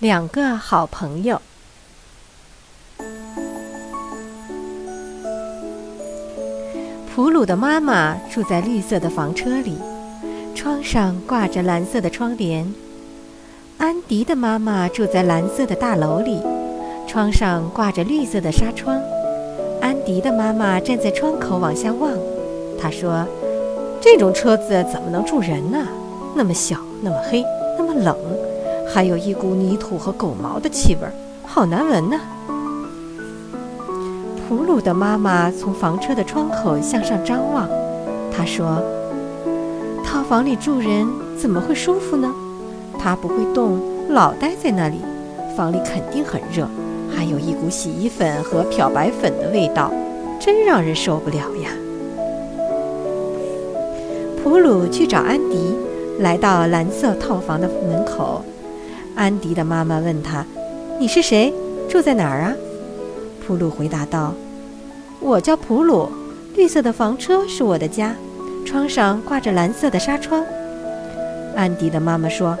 两个好朋友。普鲁的妈妈住在绿色的房车里，窗上挂着蓝色的窗帘。安迪的妈妈住在蓝色的大楼里，窗上挂着绿色的纱窗。安迪的妈妈站在窗口往下望，她说：“这种车子怎么能住人呢？那么小，那么黑，那么冷，还有一股泥土和狗毛的气味，好难闻呢。”普鲁的妈妈从房车的窗口向上张望，她说：“套房里住人怎么会舒服呢？他不会动，老待在那里，房里肯定很热，还有一股洗衣粉和漂白粉的味道，真让人受不了呀。”普鲁去找安迪，来到蓝色套房的门口。安迪的妈妈问他：“你是谁？住在哪儿啊？”普鲁回答道：“我叫普鲁，绿色的房车是我的家，窗上挂着蓝色的纱窗。”安迪的妈妈说：“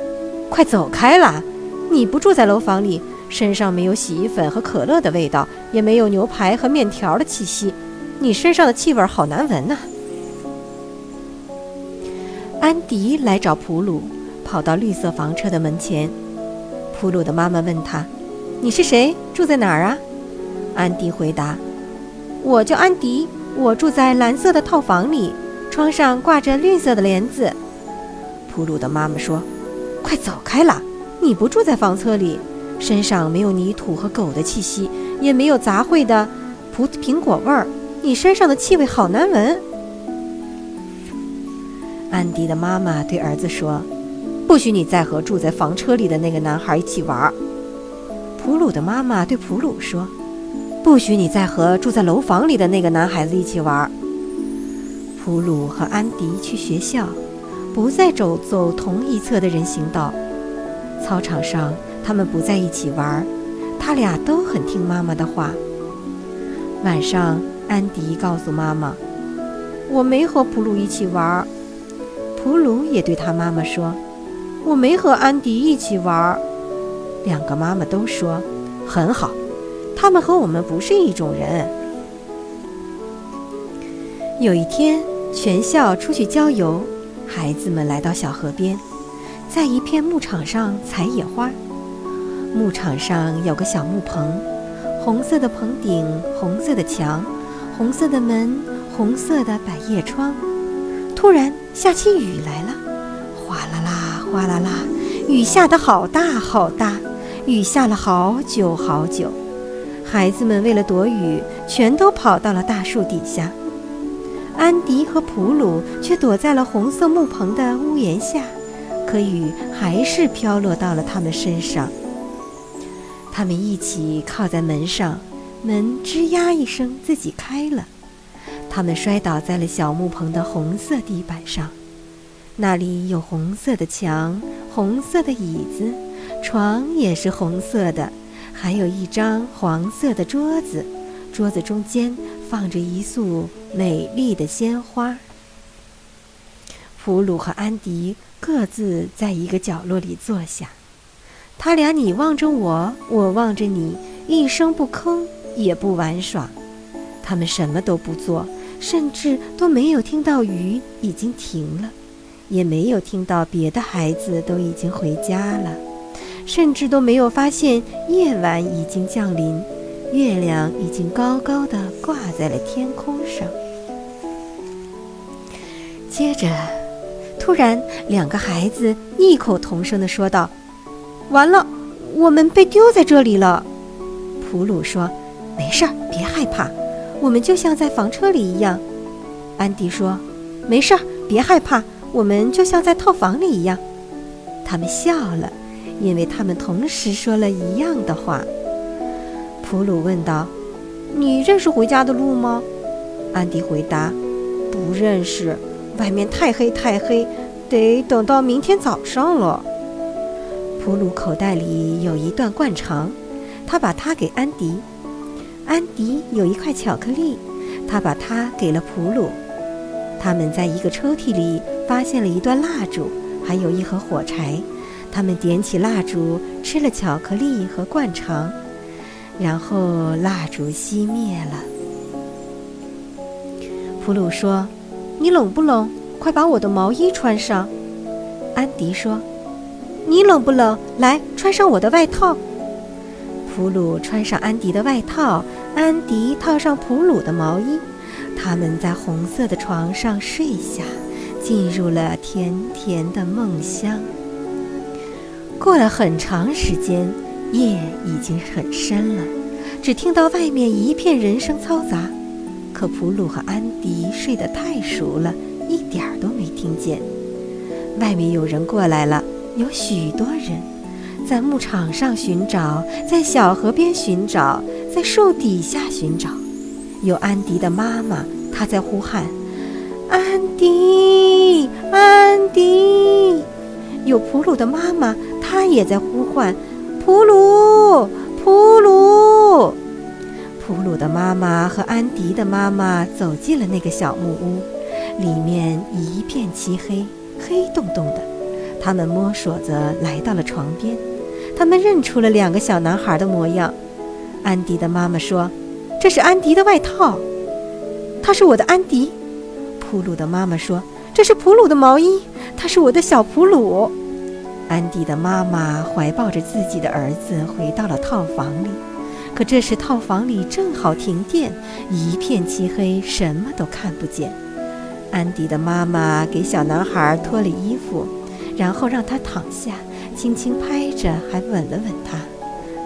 快走开啦！你不住在楼房里，身上没有洗衣粉和可乐的味道，也没有牛排和面条的气息，你身上的气味好难闻呐！”安迪来找普鲁，跑到绿色房车的门前。普鲁的妈妈问他：“你是谁？住在哪儿啊？”安迪回答：“我叫安迪，我住在蓝色的套房里，窗上挂着绿色的帘子。”普鲁的妈妈说：“快走开啦！你不住在房车里，身上没有泥土和狗的气息，也没有杂烩的葡苹果味儿，你身上的气味好难闻。”安迪的妈妈对儿子说：“不许你再和住在房车里的那个男孩一起玩。”普鲁的妈妈对普鲁说。不许你再和住在楼房里的那个男孩子一起玩。普鲁和安迪去学校，不再走走同一侧的人行道。操场上，他们不在一起玩，他俩都很听妈妈的话。晚上，安迪告诉妈妈：“我没和普鲁一起玩。”普鲁也对他妈妈说：“我没和安迪一起玩。”两个妈妈都说：“很好。”他们和我们不是一种人。有一天，全校出去郊游，孩子们来到小河边，在一片牧场上采野花。牧场上有个小木棚，红色的棚顶，红色的墙，红色的门，红色的百叶窗。突然下起雨来了，哗啦啦，哗啦啦，雨下得好大好大，雨下了好久好久。孩子们为了躲雨，全都跑到了大树底下。安迪和普鲁却躲在了红色木棚的屋檐下，可雨还是飘落到了他们身上。他们一起靠在门上，门吱呀一声自己开了。他们摔倒在了小木棚的红色地板上，那里有红色的墙、红色的椅子，床也是红色的。还有一张黄色的桌子，桌子中间放着一束美丽的鲜花。普鲁和安迪各自在一个角落里坐下，他俩你望着我，我望着你，一声不吭，也不玩耍。他们什么都不做，甚至都没有听到雨已经停了，也没有听到别的孩子都已经回家了。甚至都没有发现夜晚已经降临，月亮已经高高的挂在了天空上。接着，突然，两个孩子异口同声地说道：“完了，我们被丢在这里了。”普鲁说：“没事儿，别害怕，我们就像在房车里一样。”安迪说：“没事儿，别害怕，我们就像在套房里一样。”他们笑了。因为他们同时说了一样的话，普鲁问道：“你认识回家的路吗？”安迪回答：“不认识，外面太黑太黑，得等到明天早上了。”普鲁口袋里有一段灌肠，他把它给安迪。安迪有一块巧克力，他把它给了普鲁。他们在一个抽屉里发现了一段蜡烛，还有一盒火柴。他们点起蜡烛，吃了巧克力和灌肠，然后蜡烛熄灭了。普鲁说：“你冷不冷？快把我的毛衣穿上。”安迪说：“你冷不冷？来，穿上我的外套。”普鲁穿上安迪的外套，安迪套上普鲁的毛衣。他们在红色的床上睡下，进入了甜甜的梦乡。过了很长时间，夜已经很深了，只听到外面一片人声嘈杂。可普鲁和安迪睡得太熟了，一点儿都没听见。外面有人过来了，有许多人，在牧场上寻找，在小河边寻找，在树底下寻找。有安迪的妈妈，她在呼喊：“安迪，安迪！”有普鲁的妈妈，她也在呼唤：“普鲁，普鲁！”普鲁的妈妈和安迪的妈妈走进了那个小木屋，里面一片漆黑，黑洞洞的。他们摸索着来到了床边，他们认出了两个小男孩的模样。安迪的妈妈说：“这是安迪的外套，他是我的安迪。”普鲁的妈妈说：“这是普鲁的毛衣，他是我的小普鲁。”安迪的妈妈怀抱着自己的儿子回到了套房里。可这时，套房里正好停电，一片漆黑，什么都看不见。安迪的妈妈给小男孩脱了衣服，然后让他躺下，轻轻拍着，还吻了吻他。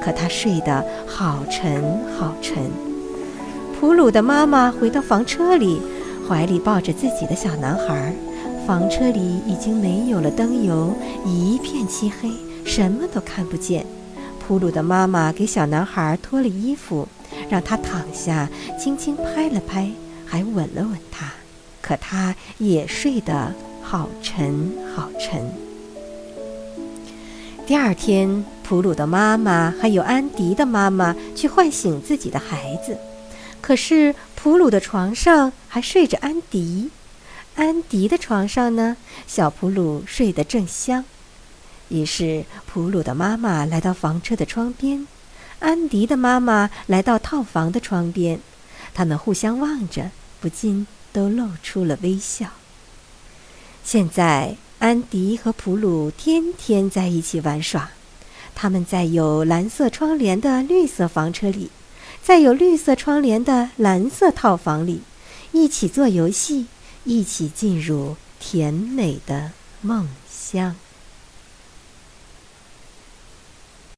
可他睡得好沉好沉。普鲁的妈妈回到房车里，怀里抱着自己的小男孩。房车里已经没有了灯油，一片漆黑，什么都看不见。普鲁的妈妈给小男孩脱了衣服，让他躺下，轻轻拍了拍，还吻了吻他。可他也睡得好沉好沉。第二天，普鲁的妈妈还有安迪的妈妈去唤醒自己的孩子，可是普鲁的床上还睡着安迪，安迪的床上呢，小普鲁睡得正香。于是，普鲁的妈妈来到房车的窗边，安迪的妈妈来到套房的窗边，他们互相望着，不禁都露出了微笑。现在，安迪和普鲁天天在一起玩耍，他们在有蓝色窗帘的绿色房车里，在有绿色窗帘的蓝色套房里，一起做游戏，一起进入甜美的梦乡。